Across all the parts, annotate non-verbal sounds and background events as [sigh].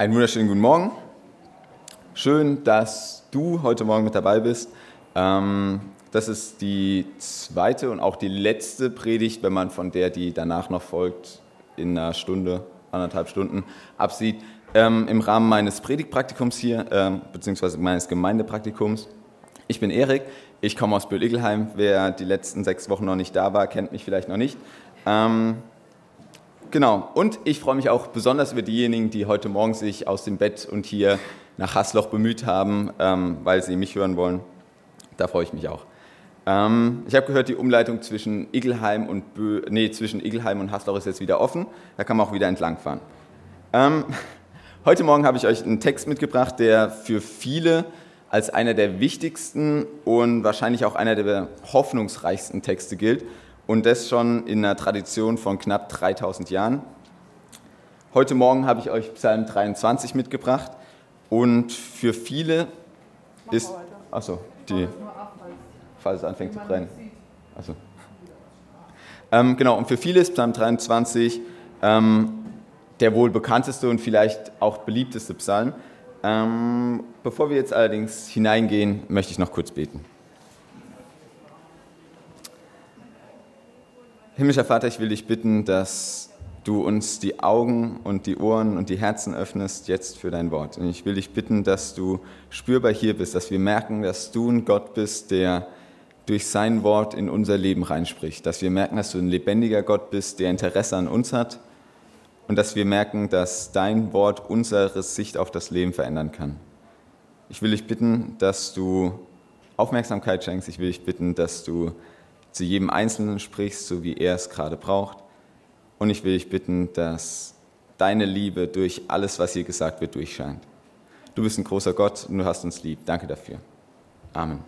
Einen wunderschönen guten Morgen. Schön, dass du heute Morgen mit dabei bist. Ähm, das ist die zweite und auch die letzte Predigt, wenn man von der, die danach noch folgt, in einer Stunde, anderthalb Stunden absieht, ähm, im Rahmen meines Predigtpraktikums hier, ähm, beziehungsweise meines Gemeindepraktikums. Ich bin Erik, ich komme aus Böhl-Igelheim. Wer die letzten sechs Wochen noch nicht da war, kennt mich vielleicht noch nicht. Genau, und ich freue mich auch besonders über diejenigen, die heute Morgen sich aus dem Bett und hier nach Hasloch bemüht haben, ähm, weil sie mich hören wollen. Da freue ich mich auch. Ähm, ich habe gehört, die Umleitung zwischen Igelheim und Bö nee, zwischen Igelheim und Hasloch ist jetzt wieder offen. Da kann man auch wieder entlangfahren. Ähm, [laughs] heute Morgen habe ich euch einen Text mitgebracht, der für viele als einer der wichtigsten und wahrscheinlich auch einer der hoffnungsreichsten Texte gilt und das schon in einer Tradition von knapp 3000 Jahren. Heute Morgen habe ich euch Psalm 23 mitgebracht und für viele ist. Achso, die. Falls es anfängt zu brennen. Achso. Ähm, genau, und für viele ist Psalm 23 ähm, der wohl bekannteste und vielleicht auch beliebteste Psalm. Ähm, bevor wir jetzt allerdings hineingehen, möchte ich noch kurz beten. Himmlischer Vater, ich will dich bitten, dass du uns die Augen und die Ohren und die Herzen öffnest jetzt für dein Wort. Und ich will dich bitten, dass du spürbar hier bist, dass wir merken, dass du ein Gott bist, der durch sein Wort in unser Leben reinspricht. Dass wir merken, dass du ein lebendiger Gott bist, der Interesse an uns hat. Und dass wir merken, dass dein Wort unsere Sicht auf das Leben verändern kann. Ich will dich bitten, dass du Aufmerksamkeit schenkst. Ich will dich bitten, dass du zu jedem Einzelnen sprichst, so wie er es gerade braucht. Und ich will dich bitten, dass deine Liebe durch alles, was hier gesagt wird, durchscheint. Du bist ein großer Gott und du hast uns lieb. Danke dafür. Amen.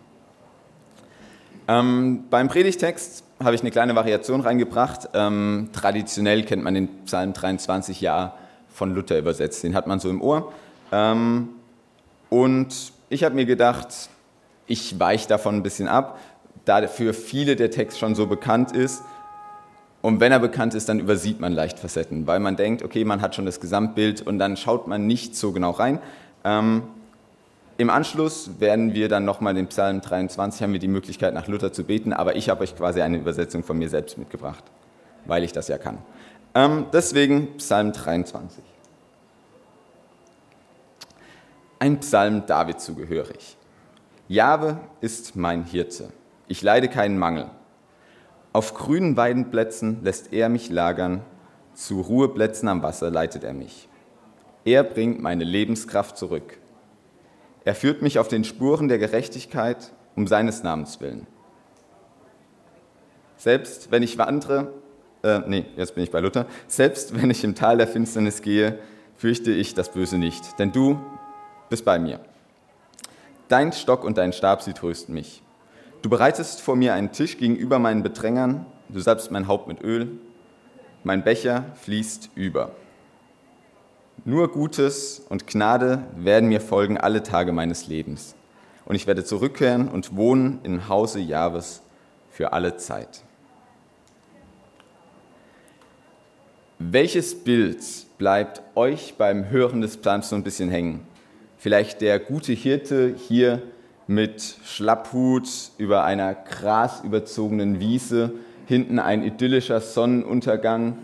Ähm, beim Predigtext habe ich eine kleine Variation reingebracht. Ähm, traditionell kennt man den Psalm 23 ja von Luther übersetzt. Den hat man so im Ohr. Ähm, und ich habe mir gedacht, ich weiche davon ein bisschen ab da für viele der Text schon so bekannt ist. Und wenn er bekannt ist, dann übersieht man leicht Facetten, weil man denkt, okay, man hat schon das Gesamtbild und dann schaut man nicht so genau rein. Ähm, Im Anschluss werden wir dann nochmal den Psalm 23, haben wir die Möglichkeit nach Luther zu beten, aber ich habe euch quasi eine Übersetzung von mir selbst mitgebracht, weil ich das ja kann. Ähm, deswegen Psalm 23. Ein Psalm David zugehörig. Jahwe ist mein Hirte ich leide keinen Mangel. Auf grünen Weidenplätzen lässt er mich lagern, zu Ruheplätzen am Wasser leitet er mich. Er bringt meine Lebenskraft zurück. Er führt mich auf den Spuren der Gerechtigkeit um seines Namens willen. Selbst wenn ich wandere, äh, nee, jetzt bin ich bei Luther, selbst wenn ich im Tal der Finsternis gehe, fürchte ich das Böse nicht, denn du bist bei mir. Dein Stock und dein Stab, sie trösten mich. Du bereitest vor mir einen Tisch gegenüber meinen Bedrängern, du salbst mein Haupt mit Öl, mein Becher fließt über. Nur Gutes und Gnade werden mir folgen alle Tage meines Lebens. Und ich werde zurückkehren und wohnen im Hause Jahres für alle Zeit. Welches Bild bleibt euch beim Hören des Psalms so ein bisschen hängen? Vielleicht der gute Hirte hier mit Schlapphut über einer grasüberzogenen Wiese, hinten ein idyllischer Sonnenuntergang.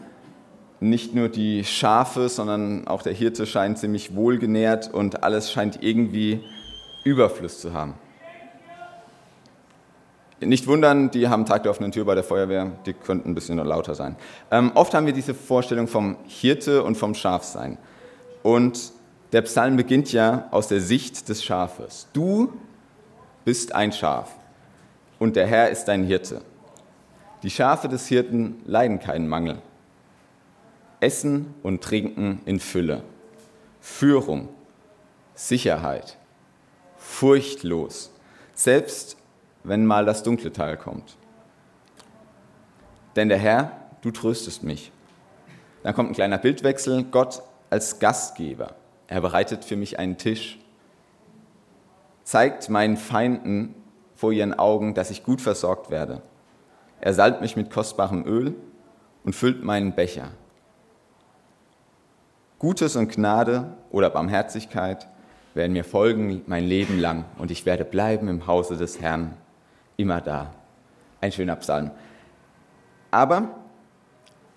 Nicht nur die Schafe, sondern auch der Hirte scheint ziemlich wohlgenährt und alles scheint irgendwie Überfluss zu haben. Nicht wundern, die haben Tag der offenen Tür bei der Feuerwehr, die könnten ein bisschen lauter sein. Ähm, oft haben wir diese Vorstellung vom Hirte und vom Schafsein. Und der Psalm beginnt ja aus der Sicht des Schafes. Du bist ein Schaf und der Herr ist dein Hirte. Die Schafe des Hirten leiden keinen Mangel. Essen und Trinken in Fülle. Führung, Sicherheit, furchtlos, selbst wenn mal das dunkle Teil kommt. Denn der Herr, du tröstest mich. Dann kommt ein kleiner Bildwechsel, Gott als Gastgeber. Er bereitet für mich einen Tisch zeigt meinen Feinden vor ihren Augen, dass ich gut versorgt werde. Er salbt mich mit kostbarem Öl und füllt meinen Becher. Gutes und Gnade oder Barmherzigkeit werden mir folgen mein Leben lang und ich werde bleiben im Hause des Herrn, immer da. Ein schöner Psalm. Aber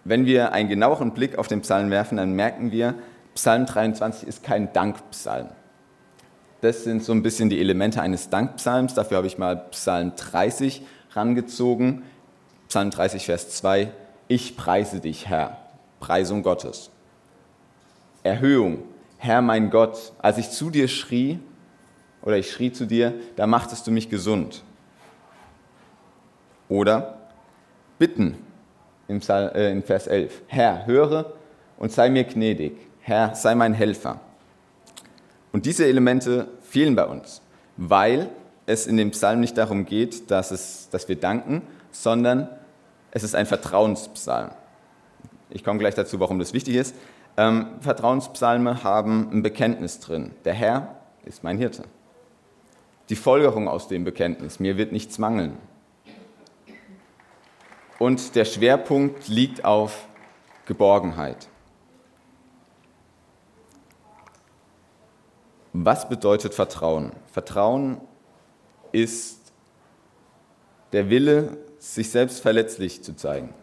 wenn wir einen genaueren Blick auf den Psalm werfen, dann merken wir, Psalm 23 ist kein Dankpsalm. Das sind so ein bisschen die Elemente eines Dankpsalms. Dafür habe ich mal Psalm 30 rangezogen. Psalm 30, Vers 2. Ich preise dich, Herr. Preisung Gottes. Erhöhung. Herr mein Gott, als ich zu dir schrie, oder ich schrie zu dir, da machtest du mich gesund. Oder bitten in Vers 11. Herr, höre und sei mir gnädig. Herr, sei mein Helfer. Und diese Elemente fehlen bei uns, weil es in dem Psalm nicht darum geht, dass, es, dass wir danken, sondern es ist ein Vertrauenspsalm. Ich komme gleich dazu, warum das wichtig ist. Ähm, Vertrauenspsalme haben ein Bekenntnis drin. Der Herr ist mein Hirte. Die Folgerung aus dem Bekenntnis, mir wird nichts mangeln. Und der Schwerpunkt liegt auf Geborgenheit. Was bedeutet Vertrauen? Vertrauen ist der Wille, sich selbst verletzlich zu zeigen.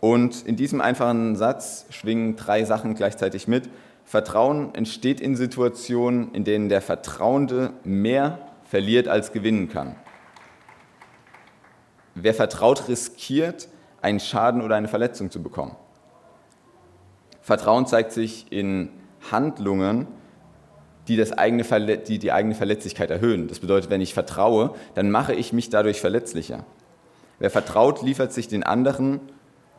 Und in diesem einfachen Satz schwingen drei Sachen gleichzeitig mit. Vertrauen entsteht in Situationen, in denen der Vertrauende mehr verliert als gewinnen kann. Wer vertraut, riskiert, einen Schaden oder eine Verletzung zu bekommen. Vertrauen zeigt sich in Handlungen, die, das eigene die die eigene Verletzlichkeit erhöhen. Das bedeutet, wenn ich vertraue, dann mache ich mich dadurch verletzlicher. Wer vertraut, liefert sich den anderen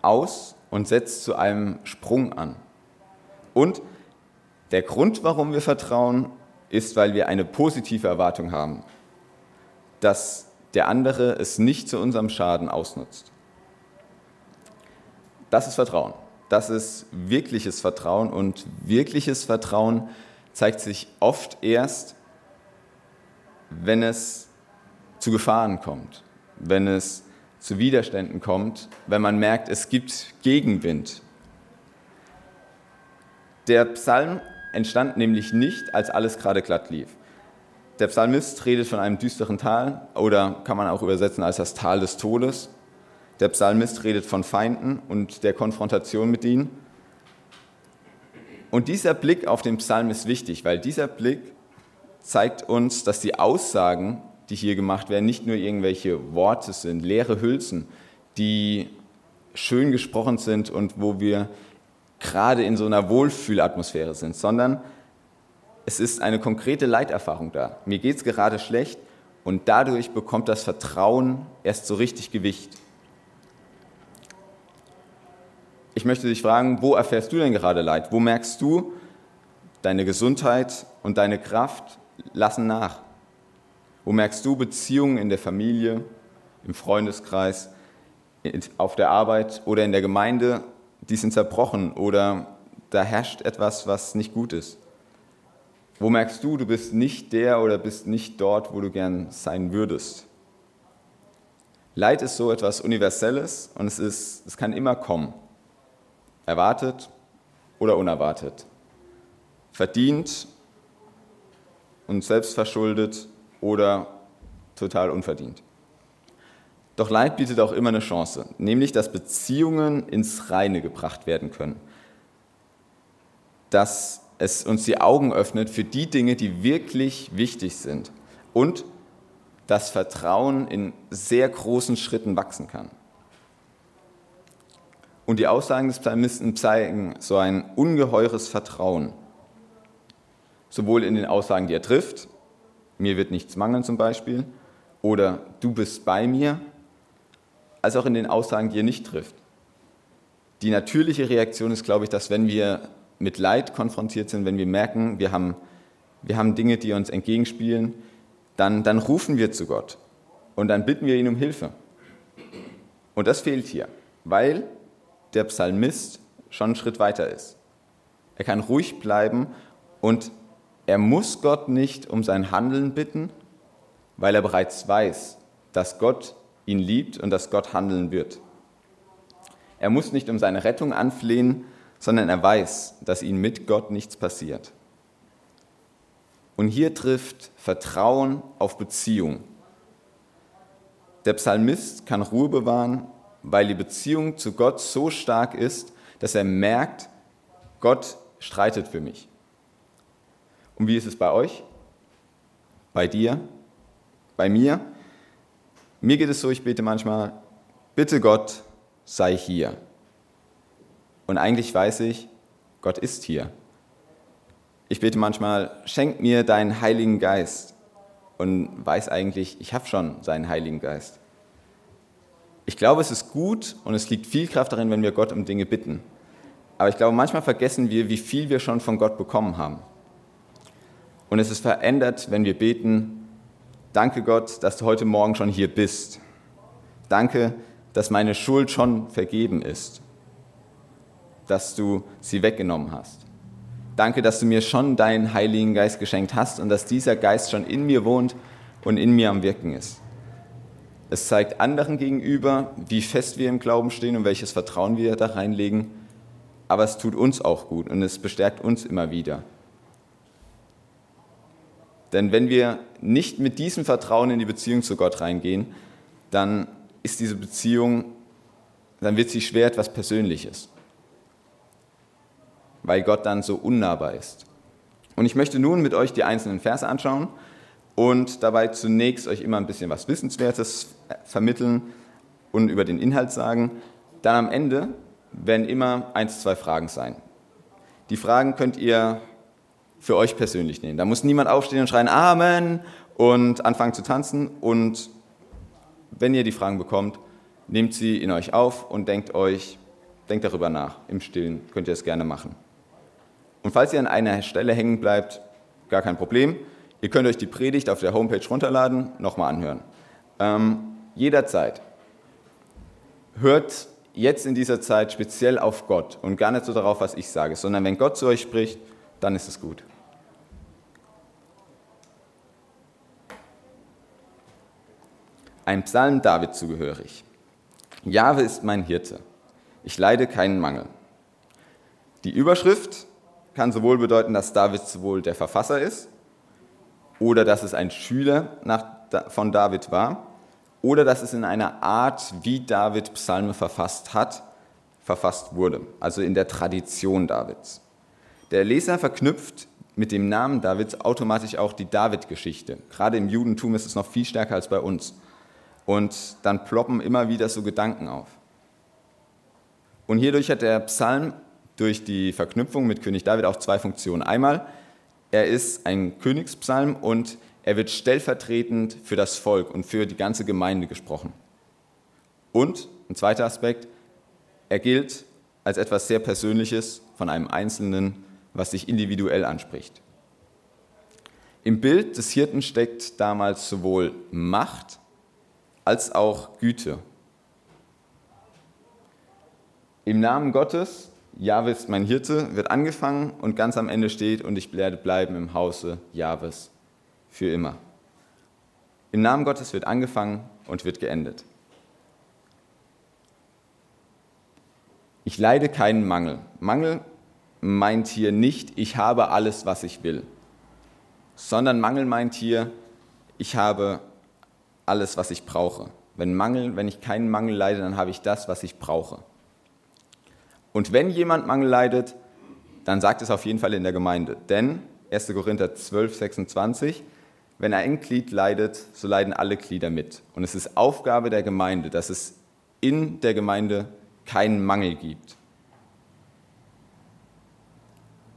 aus und setzt zu einem Sprung an. Und der Grund, warum wir vertrauen, ist, weil wir eine positive Erwartung haben, dass der andere es nicht zu unserem Schaden ausnutzt. Das ist Vertrauen. Das ist wirkliches Vertrauen und wirkliches Vertrauen zeigt sich oft erst, wenn es zu Gefahren kommt, wenn es zu Widerständen kommt, wenn man merkt, es gibt Gegenwind. Der Psalm entstand nämlich nicht, als alles gerade glatt lief. Der Psalmist redet von einem düsteren Tal oder kann man auch übersetzen als das Tal des Todes. Der Psalmist redet von Feinden und der Konfrontation mit ihnen. Und dieser Blick auf den Psalm ist wichtig, weil dieser Blick zeigt uns, dass die Aussagen, die hier gemacht werden, nicht nur irgendwelche Worte sind, leere Hülsen, die schön gesprochen sind und wo wir gerade in so einer Wohlfühlatmosphäre sind, sondern es ist eine konkrete Leiterfahrung da. Mir geht es gerade schlecht und dadurch bekommt das Vertrauen erst so richtig Gewicht. Ich möchte dich fragen, wo erfährst du denn gerade Leid? Wo merkst du, deine Gesundheit und deine Kraft lassen nach? Wo merkst du Beziehungen in der Familie, im Freundeskreis, auf der Arbeit oder in der Gemeinde, die sind zerbrochen oder da herrscht etwas, was nicht gut ist? Wo merkst du, du bist nicht der oder bist nicht dort, wo du gern sein würdest? Leid ist so etwas Universelles und es, ist, es kann immer kommen. Erwartet oder unerwartet. Verdient und selbstverschuldet oder total unverdient. Doch Leid bietet auch immer eine Chance, nämlich dass Beziehungen ins Reine gebracht werden können. Dass es uns die Augen öffnet für die Dinge, die wirklich wichtig sind und das Vertrauen in sehr großen Schritten wachsen kann. Und die Aussagen des Psalmisten zeigen so ein ungeheures Vertrauen. Sowohl in den Aussagen, die er trifft, mir wird nichts mangeln zum Beispiel, oder du bist bei mir, als auch in den Aussagen, die er nicht trifft. Die natürliche Reaktion ist, glaube ich, dass wenn wir mit Leid konfrontiert sind, wenn wir merken, wir haben, wir haben Dinge, die uns entgegenspielen, dann, dann rufen wir zu Gott und dann bitten wir ihn um Hilfe. Und das fehlt hier, weil der Psalmist schon einen Schritt weiter ist. Er kann ruhig bleiben und er muss Gott nicht um sein Handeln bitten, weil er bereits weiß, dass Gott ihn liebt und dass Gott handeln wird. Er muss nicht um seine Rettung anflehen, sondern er weiß, dass ihm mit Gott nichts passiert. Und hier trifft Vertrauen auf Beziehung. Der Psalmist kann Ruhe bewahren, weil die Beziehung zu Gott so stark ist, dass er merkt, Gott streitet für mich. Und wie ist es bei euch? Bei dir? Bei mir? Mir geht es so, ich bete manchmal, bitte Gott, sei hier. Und eigentlich weiß ich, Gott ist hier. Ich bete manchmal, schenk mir deinen Heiligen Geist. Und weiß eigentlich, ich habe schon seinen Heiligen Geist. Ich glaube, es ist gut und es liegt viel Kraft darin, wenn wir Gott um Dinge bitten. Aber ich glaube, manchmal vergessen wir, wie viel wir schon von Gott bekommen haben. Und es ist verändert, wenn wir beten, danke Gott, dass du heute Morgen schon hier bist. Danke, dass meine Schuld schon vergeben ist, dass du sie weggenommen hast. Danke, dass du mir schon deinen Heiligen Geist geschenkt hast und dass dieser Geist schon in mir wohnt und in mir am Wirken ist. Es zeigt anderen gegenüber, wie fest wir im Glauben stehen und welches Vertrauen wir da reinlegen. Aber es tut uns auch gut und es bestärkt uns immer wieder. Denn wenn wir nicht mit diesem Vertrauen in die Beziehung zu Gott reingehen, dann ist diese Beziehung, dann wird sie schwer etwas Persönliches, weil Gott dann so unnahbar ist. Und ich möchte nun mit euch die einzelnen Verse anschauen und dabei zunächst euch immer ein bisschen was Wissenswertes vermitteln und über den Inhalt sagen. Dann am Ende werden immer eins, zwei Fragen sein. Die Fragen könnt ihr für euch persönlich nehmen. Da muss niemand aufstehen und schreien Amen und anfangen zu tanzen. Und wenn ihr die Fragen bekommt, nehmt sie in euch auf und denkt euch, denkt darüber nach. Im Stillen könnt ihr es gerne machen. Und falls ihr an einer Stelle hängen bleibt, gar kein Problem. Ihr könnt euch die Predigt auf der Homepage runterladen, nochmal anhören. Ähm, jederzeit. Hört jetzt in dieser Zeit speziell auf Gott und gar nicht so darauf, was ich sage, sondern wenn Gott zu euch spricht, dann ist es gut. Ein Psalm David zugehörig. Jahwe ist mein Hirte. Ich leide keinen Mangel. Die Überschrift kann sowohl bedeuten, dass David sowohl der Verfasser ist, oder dass es ein Schüler nach, von David war oder dass es in einer Art, wie David Psalme verfasst hat, verfasst wurde, also in der Tradition Davids. Der Leser verknüpft mit dem Namen Davids automatisch auch die David-Geschichte. Gerade im Judentum ist es noch viel stärker als bei uns. Und dann ploppen immer wieder so Gedanken auf. Und hierdurch hat der Psalm durch die Verknüpfung mit König David auch zwei Funktionen. Einmal er ist ein Königspsalm und er wird stellvertretend für das Volk und für die ganze Gemeinde gesprochen. Und ein zweiter Aspekt, er gilt als etwas sehr Persönliches von einem Einzelnen, was sich individuell anspricht. Im Bild des Hirten steckt damals sowohl Macht als auch Güte. Im Namen Gottes Jahwe ist mein Hirte, wird angefangen und ganz am Ende steht, und ich werde bleiben im Hause Jahwes für immer. Im Namen Gottes wird angefangen und wird geendet. Ich leide keinen Mangel. Mangel meint hier nicht, ich habe alles, was ich will, sondern Mangel meint hier, ich habe alles, was ich brauche. Wenn Mangel, wenn ich keinen Mangel leide, dann habe ich das, was ich brauche. Und wenn jemand Mangel leidet, dann sagt es auf jeden Fall in der Gemeinde. Denn 1. Korinther 12, 26, wenn ein Glied leidet, so leiden alle Glieder mit. Und es ist Aufgabe der Gemeinde, dass es in der Gemeinde keinen Mangel gibt.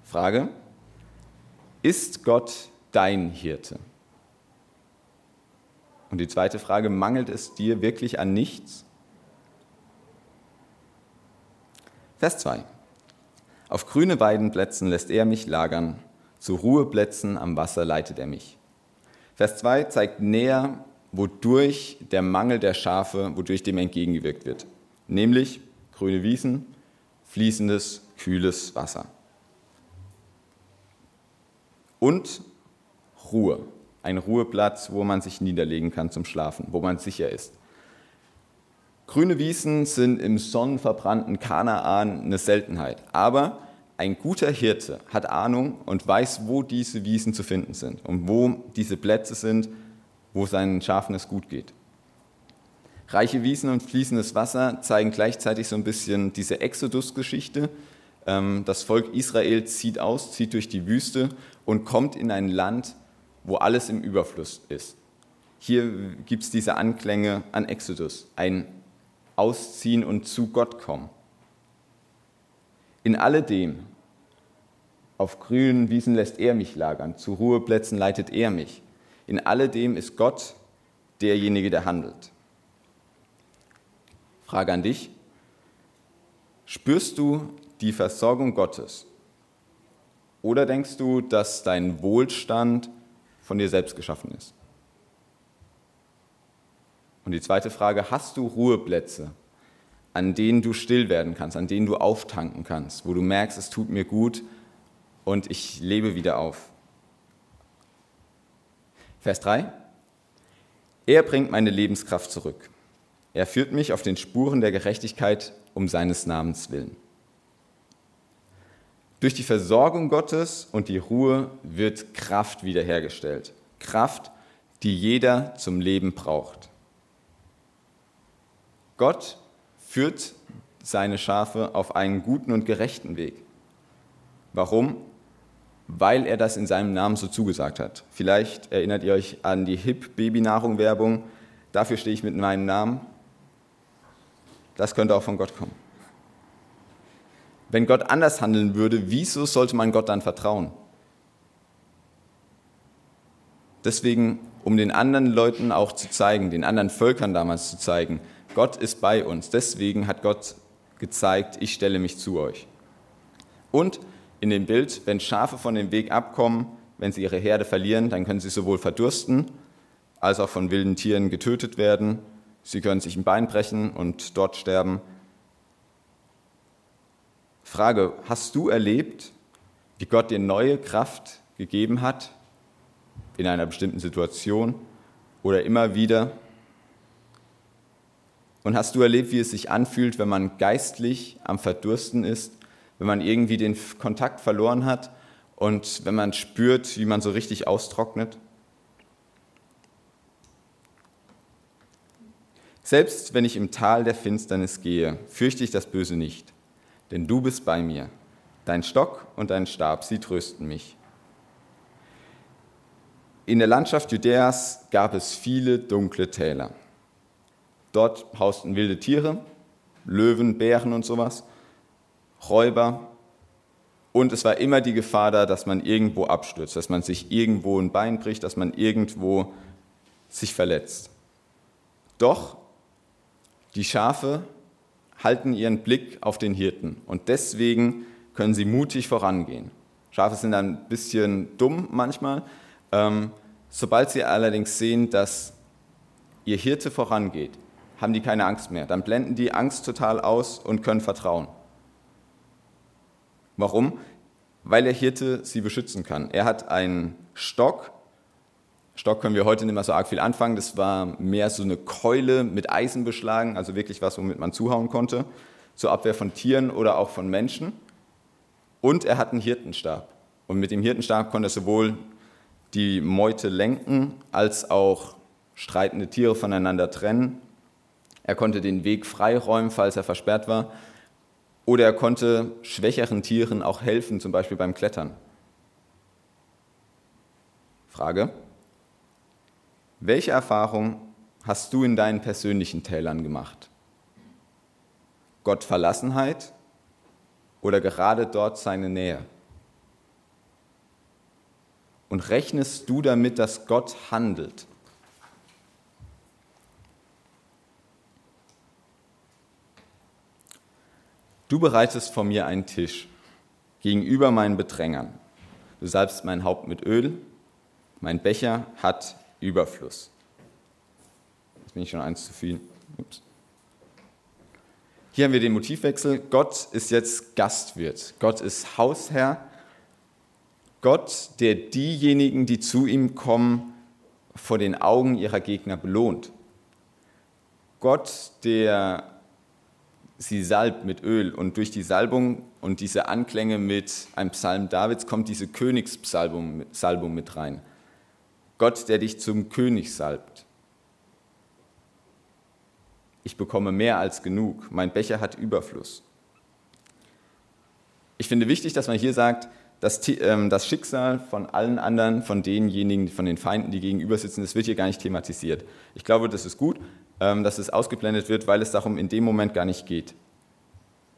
Frage, ist Gott dein Hirte? Und die zweite Frage, mangelt es dir wirklich an nichts? Vers 2. Auf grüne Weidenplätzen lässt er mich lagern, zu Ruheplätzen am Wasser leitet er mich. Vers 2 zeigt näher, wodurch der Mangel der Schafe, wodurch dem entgegengewirkt wird. Nämlich grüne Wiesen, fließendes, kühles Wasser. Und Ruhe. Ein Ruheplatz, wo man sich niederlegen kann zum Schlafen, wo man sicher ist. Grüne Wiesen sind im sonnenverbrannten Kanaan eine Seltenheit. Aber ein guter Hirte hat Ahnung und weiß, wo diese Wiesen zu finden sind und wo diese Plätze sind, wo seinen Schafen es gut geht. Reiche Wiesen und fließendes Wasser zeigen gleichzeitig so ein bisschen diese Exodus-Geschichte. Ähm, das Volk Israel zieht aus, zieht durch die Wüste und kommt in ein Land, wo alles im Überfluss ist. Hier gibt es diese Anklänge an Exodus, ein Ausziehen und zu Gott kommen. In alledem, auf grünen Wiesen lässt er mich lagern, zu Ruheplätzen leitet er mich. In alledem ist Gott derjenige, der handelt. Frage an dich. Spürst du die Versorgung Gottes? Oder denkst du, dass dein Wohlstand von dir selbst geschaffen ist? Und die zweite Frage, hast du Ruheplätze, an denen du still werden kannst, an denen du auftanken kannst, wo du merkst, es tut mir gut und ich lebe wieder auf? Vers 3. Er bringt meine Lebenskraft zurück. Er führt mich auf den Spuren der Gerechtigkeit um seines Namens willen. Durch die Versorgung Gottes und die Ruhe wird Kraft wiederhergestellt. Kraft, die jeder zum Leben braucht. Gott führt seine Schafe auf einen guten und gerechten Weg. Warum? Weil er das in seinem Namen so zugesagt hat. Vielleicht erinnert ihr euch an die HIP-Babynahrung-Werbung. Dafür stehe ich mit meinem Namen. Das könnte auch von Gott kommen. Wenn Gott anders handeln würde, wieso sollte man Gott dann vertrauen? Deswegen, um den anderen Leuten auch zu zeigen, den anderen Völkern damals zu zeigen, Gott ist bei uns. Deswegen hat Gott gezeigt, ich stelle mich zu euch. Und in dem Bild, wenn Schafe von dem Weg abkommen, wenn sie ihre Herde verlieren, dann können sie sowohl verdursten als auch von wilden Tieren getötet werden. Sie können sich ein Bein brechen und dort sterben. Frage, hast du erlebt, wie Gott dir neue Kraft gegeben hat in einer bestimmten Situation oder immer wieder? Und hast du erlebt, wie es sich anfühlt, wenn man geistlich am Verdursten ist, wenn man irgendwie den Kontakt verloren hat und wenn man spürt, wie man so richtig austrocknet? Selbst wenn ich im Tal der Finsternis gehe, fürchte ich das Böse nicht denn du bist bei mir. Dein Stock und dein Stab, sie trösten mich. In der Landschaft Judäas gab es viele dunkle Täler. Dort hausten wilde Tiere, Löwen, Bären und sowas, Räuber. Und es war immer die Gefahr da, dass man irgendwo abstürzt, dass man sich irgendwo ein Bein bricht, dass man irgendwo sich verletzt. Doch die Schafe halten ihren Blick auf den Hirten und deswegen können sie mutig vorangehen. Schafe sind ein bisschen dumm manchmal. Ähm, sobald sie allerdings sehen, dass ihr Hirte vorangeht, haben die keine Angst mehr. Dann blenden die Angst total aus und können vertrauen. Warum? Weil der Hirte sie beschützen kann. Er hat einen Stock, Stock können wir heute nicht mehr so arg viel anfangen. Das war mehr so eine Keule mit Eisen beschlagen, also wirklich was, womit man zuhauen konnte, zur Abwehr von Tieren oder auch von Menschen. Und er hat einen Hirtenstab. Und mit dem Hirtenstab konnte er sowohl die Meute lenken, als auch streitende Tiere voneinander trennen. Er konnte den Weg freiräumen, falls er versperrt war. Oder er konnte schwächeren Tieren auch helfen, zum Beispiel beim Klettern. Frage, welche Erfahrung hast du in deinen persönlichen Tälern gemacht? Gott Verlassenheit oder gerade dort seine Nähe? Und rechnest du damit, dass Gott handelt? Du bereitest vor mir einen Tisch gegenüber meinen Bedrängern. Du salbst mein Haupt mit Öl, mein Becher hat Überfluss. Jetzt bin ich schon eins zu viel. Ups. Hier haben wir den Motivwechsel. Gott ist jetzt Gastwirt. Gott ist Hausherr. Gott, der diejenigen, die zu ihm kommen, vor den Augen ihrer Gegner belohnt. Gott, der sie salbt mit Öl und durch die Salbung und diese Anklänge mit einem Psalm Davids kommt diese Königspsalbung Salbung mit rein. Gott, der dich zum König salbt. Ich bekomme mehr als genug. Mein Becher hat Überfluss. Ich finde wichtig, dass man hier sagt, dass ähm, das Schicksal von allen anderen, von denjenigen, von den Feinden, die gegenüber sitzen, das wird hier gar nicht thematisiert. Ich glaube, das ist gut, dass es ausgeblendet wird, weil es darum in dem Moment gar nicht geht.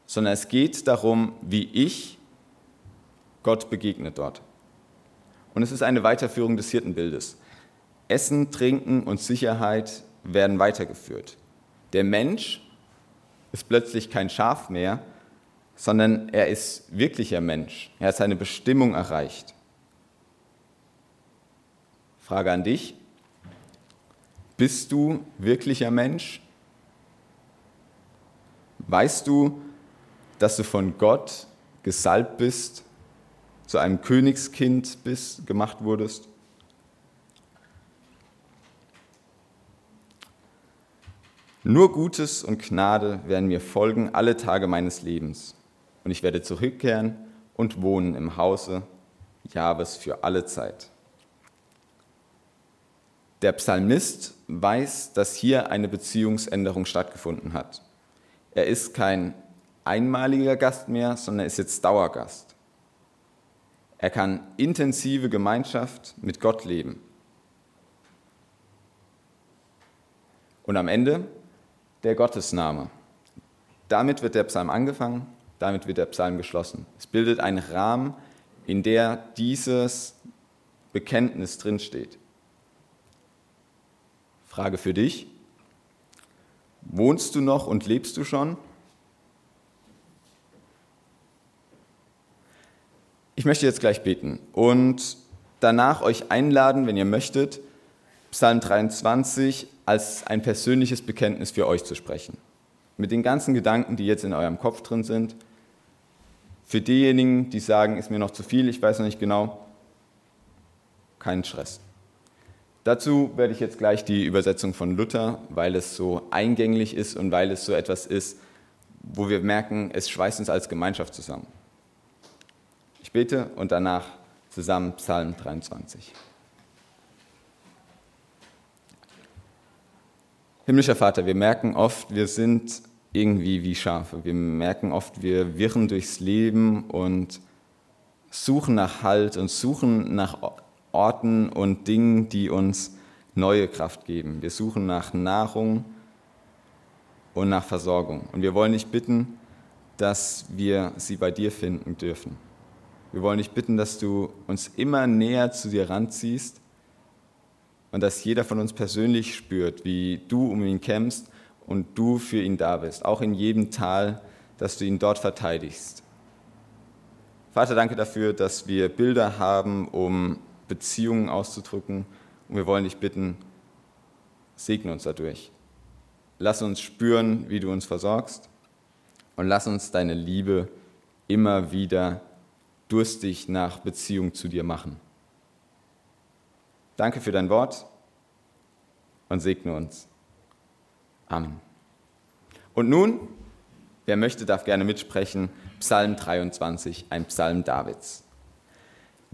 Sondern es geht darum, wie ich Gott begegne dort. Und es ist eine Weiterführung des Hirtenbildes. Essen, Trinken und Sicherheit werden weitergeführt. Der Mensch ist plötzlich kein Schaf mehr, sondern er ist wirklicher Mensch. Er hat seine Bestimmung erreicht. Frage an dich. Bist du wirklicher Mensch? Weißt du, dass du von Gott gesalbt bist, zu einem Königskind bist, gemacht wurdest? Nur Gutes und Gnade werden mir folgen alle Tage meines Lebens und ich werde zurückkehren und wohnen im Hause Jahres für alle Zeit. Der Psalmist weiß, dass hier eine Beziehungsänderung stattgefunden hat. Er ist kein einmaliger Gast mehr, sondern ist jetzt Dauergast. Er kann intensive Gemeinschaft mit Gott leben. Und am Ende der Gottesname. Damit wird der Psalm angefangen damit wird der Psalm geschlossen. Es bildet einen Rahmen, in der dieses Bekenntnis drinsteht. Frage für dich. Wohnst du noch und lebst du schon? Ich möchte jetzt gleich beten und danach euch einladen, wenn ihr möchtet, Psalm 23 als ein persönliches Bekenntnis für euch zu sprechen. Mit den ganzen Gedanken, die jetzt in eurem Kopf drin sind, für diejenigen, die sagen, ist mir noch zu viel, ich weiß noch nicht genau, keinen Stress. Dazu werde ich jetzt gleich die Übersetzung von Luther, weil es so eingänglich ist und weil es so etwas ist, wo wir merken, es schweißt uns als Gemeinschaft zusammen. Ich bete und danach zusammen Psalm 23. Himmlischer Vater, wir merken oft, wir sind irgendwie wie Schafe. Wir merken oft, wir wirren durchs Leben und suchen nach Halt und suchen nach Orten und Dingen, die uns neue Kraft geben. Wir suchen nach Nahrung und nach Versorgung. Und wir wollen dich bitten, dass wir sie bei dir finden dürfen. Wir wollen dich bitten, dass du uns immer näher zu dir ranziehst und dass jeder von uns persönlich spürt, wie du um ihn kämpfst und du für ihn da bist, auch in jedem Tal, dass du ihn dort verteidigst. Vater, danke dafür, dass wir Bilder haben, um Beziehungen auszudrücken. Und wir wollen dich bitten, segne uns dadurch. Lass uns spüren, wie du uns versorgst. Und lass uns deine Liebe immer wieder durstig nach Beziehung zu dir machen. Danke für dein Wort und segne uns. Amen. Und nun, wer möchte, darf gerne mitsprechen, Psalm 23, ein Psalm Davids.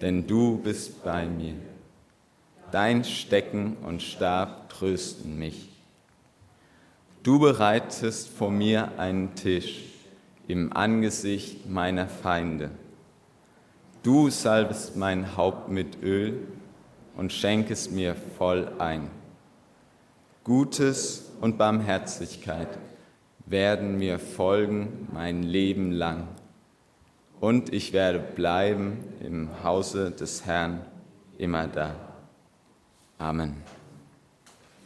denn du bist bei mir. Dein Stecken und Stab trösten mich. Du bereitest vor mir einen Tisch im Angesicht meiner Feinde. Du salbest mein Haupt mit Öl und schenkest mir voll ein. Gutes und Barmherzigkeit werden mir folgen mein Leben lang. Und ich werde bleiben im Hause des Herrn immer da. Amen.